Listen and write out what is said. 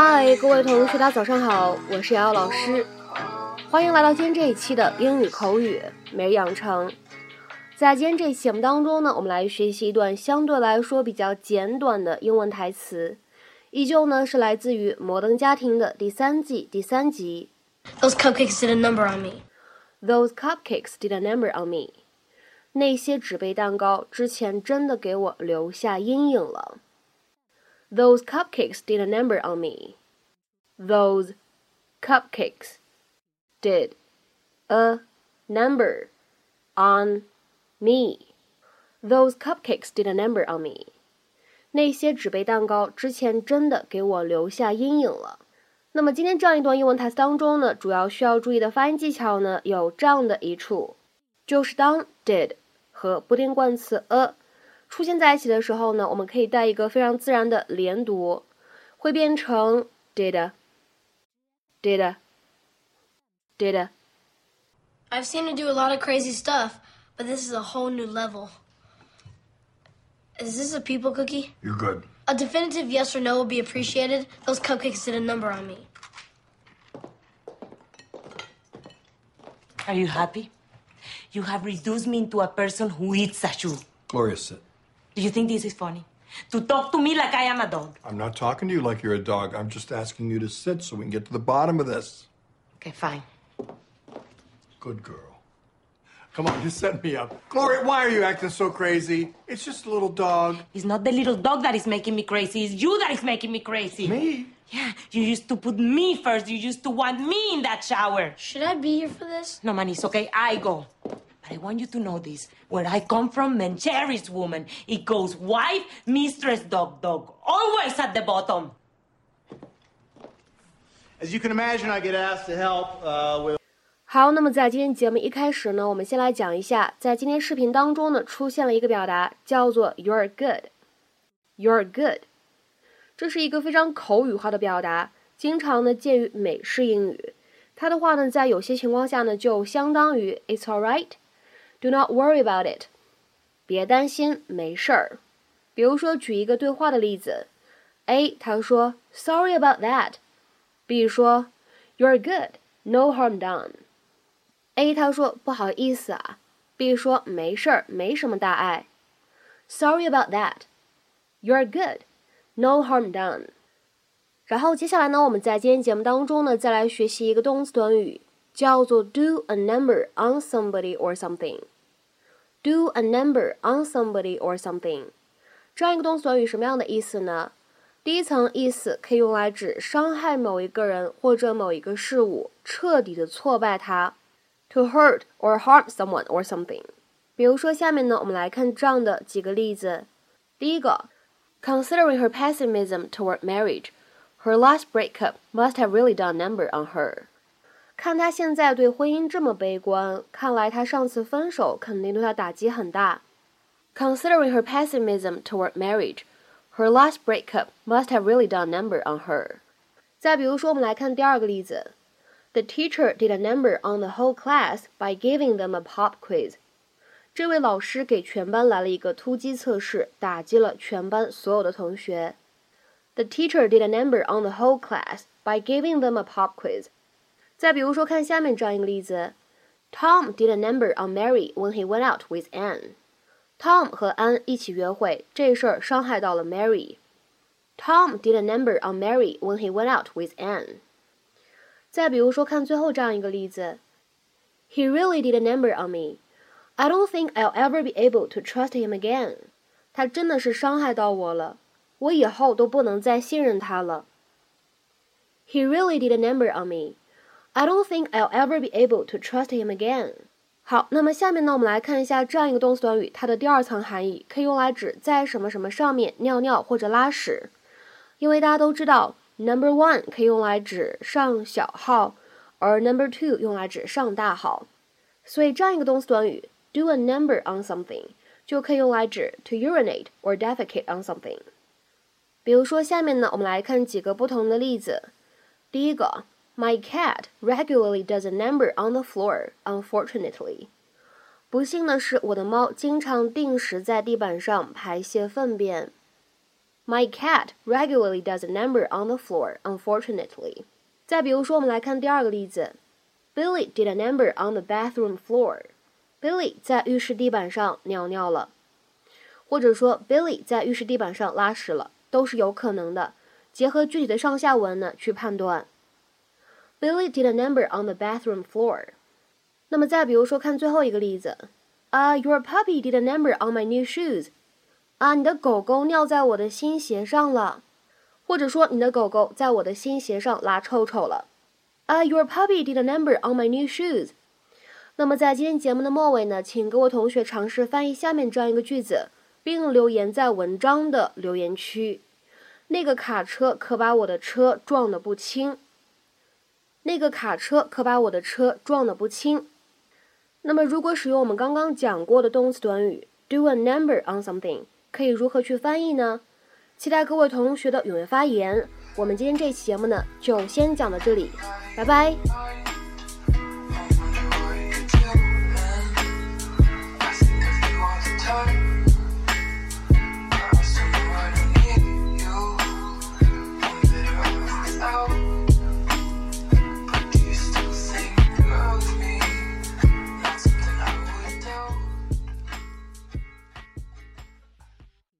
嗨，各位同学，大家早上好，我是瑶瑶老师，欢迎来到今天这一期的英语口语每日养成。在今天这一期节目当中呢，我们来学习一段相对来说比较简短的英文台词，依旧呢是来自于《摩登家庭》的第三季第三集。Those cupcakes did a number on me. Those cupcakes did a number on me. 那些纸杯蛋糕之前真的给我留下阴影了。Those cupcakes did a number on me. Those cupcakes did a number on me. Those cupcakes did a number on me. 那些纸杯蛋糕之前真的给我留下阴影了。那么今天这样一段英文台词当中呢，主要需要注意的发音技巧呢，有这样的一处，就是当 did 和不定冠词 a 出现在一起的时候呢，我们可以带一个非常自然的连读，会变成 did did did。I've seen her do a lot of crazy stuff, but this is a whole new level. Is this a people cookie? You're good. A definitive yes or no would be appreciated. Those cupcakes did a number on me. Are you happy? You have reduced me into a person who eats a shoe. Gloria, sit. Do you think this is funny? To talk to me like I am a dog. I'm not talking to you like you're a dog. I'm just asking you to sit so we can get to the bottom of this. Okay, fine. Good girl. Come on, you set me up. Gloria, why are you acting so crazy? It's just a little dog. It's not the little dog that is making me crazy. It's you that is making me crazy. Me? Yeah, you used to put me first. You used to want me in that shower. Should I be here for this? No, man, it's okay. I go. But I want you to know this. Where I come from, men cherish woman. It goes wife, mistress, dog, dog. Always at the bottom. As you can imagine, I get asked to help uh, with 好，那么在今天节目一开始呢，我们先来讲一下，在今天视频当中呢，出现了一个表达，叫做 "You're good", "You're good"，这是一个非常口语化的表达，经常呢见于美式英语。它的话呢，在有些情况下呢，就相当于 "It's all right", "Do not worry about it", 别担心，没事儿。比如说，举一个对话的例子，A 他说 "Sorry about that"，B 说 "You're good, no harm done"。A 他说不好意思啊，B 说没事儿，没什么大碍。Sorry about that. You're good. No harm done. 然后接下来呢，我们在今天节目当中呢，再来学习一个动词短语，叫做 do a number on somebody or something. Do a number on somebody or something. 这样一个动词短语什么样的意思呢？第一层意思可以用来指伤害某一个人或者某一个事物，彻底的挫败他。to hurt or harm someone or something。比如说，下面呢，我们来看这样的几个例子。第一个，Considering her pessimism toward marriage, her last breakup must have really done a number on her。 看她现在对婚姻这么悲观，看来她上次分手肯定对她打击很大。Considering her pessimism toward marriage, her last breakup must have really done a number on her。再比如说，我们来看第二个例子。The teacher did a number on the whole class by giving them a pop quiz. 这位老师给全班来了一个突击测试，打击了全班所有的同学。The teacher did a number on the whole class by giving them a pop quiz. 再比如说，看下面这样一个例子：Tom did a number on Mary when he went out with Anne. Tom 和安一起约会，这事儿伤害到了 Mary. Tom did a number on Mary when he went out with Anne. 再比如说，看最后这样一个例子：He really did a number on me. I don't think I'll ever be able to trust him again. 他真的是伤害到我了，我以后都不能再信任他了。He really did a number on me. I don't think I'll ever be able to trust him again. 好，那么下面呢，我们来看一下这样一个动词短语，它的第二层含义可以用来指在什么什么上面尿尿或者拉屎，因为大家都知道。Number one 可以用来指上小号，而 number two 用来指上大号。所以这样一个动词短语 do a number on something 就可以用来指 to urinate or defecate on something。比如说下面呢，我们来看几个不同的例子。第一个，My cat regularly does a number on the floor. Unfortunately，不幸的是，我的猫经常定时在地板上排泄粪便。My cat regularly does a number on the floor, unfortunately. 再比如说，我们来看第二个例子，Billy did a number on the bathroom floor. Billy 在浴室地板上尿尿了，或者说 Billy 在浴室地板上拉屎了，都是有可能的。结合具体的上下文呢去判断。Billy did a number on the bathroom floor. 那么再比如说，看最后一个例子啊，Your puppy did a number on my new shoes. 啊，你的狗狗尿在我的新鞋上了，或者说你的狗狗在我的新鞋上拉臭臭了。啊，Your puppy did a number on my new shoes. 那么在今天节目的末尾呢，请各位同学尝试翻译下面这样一个句子，并留言在文章的留言区。那个卡车可把我的车撞得不轻。那个卡车可把我的车撞得不轻。那么，如果使用我们刚刚讲过的动词短语 do a number on something，可以如何去翻译呢？期待各位同学的踊跃发言。我们今天这期节目呢，就先讲到这里，拜拜。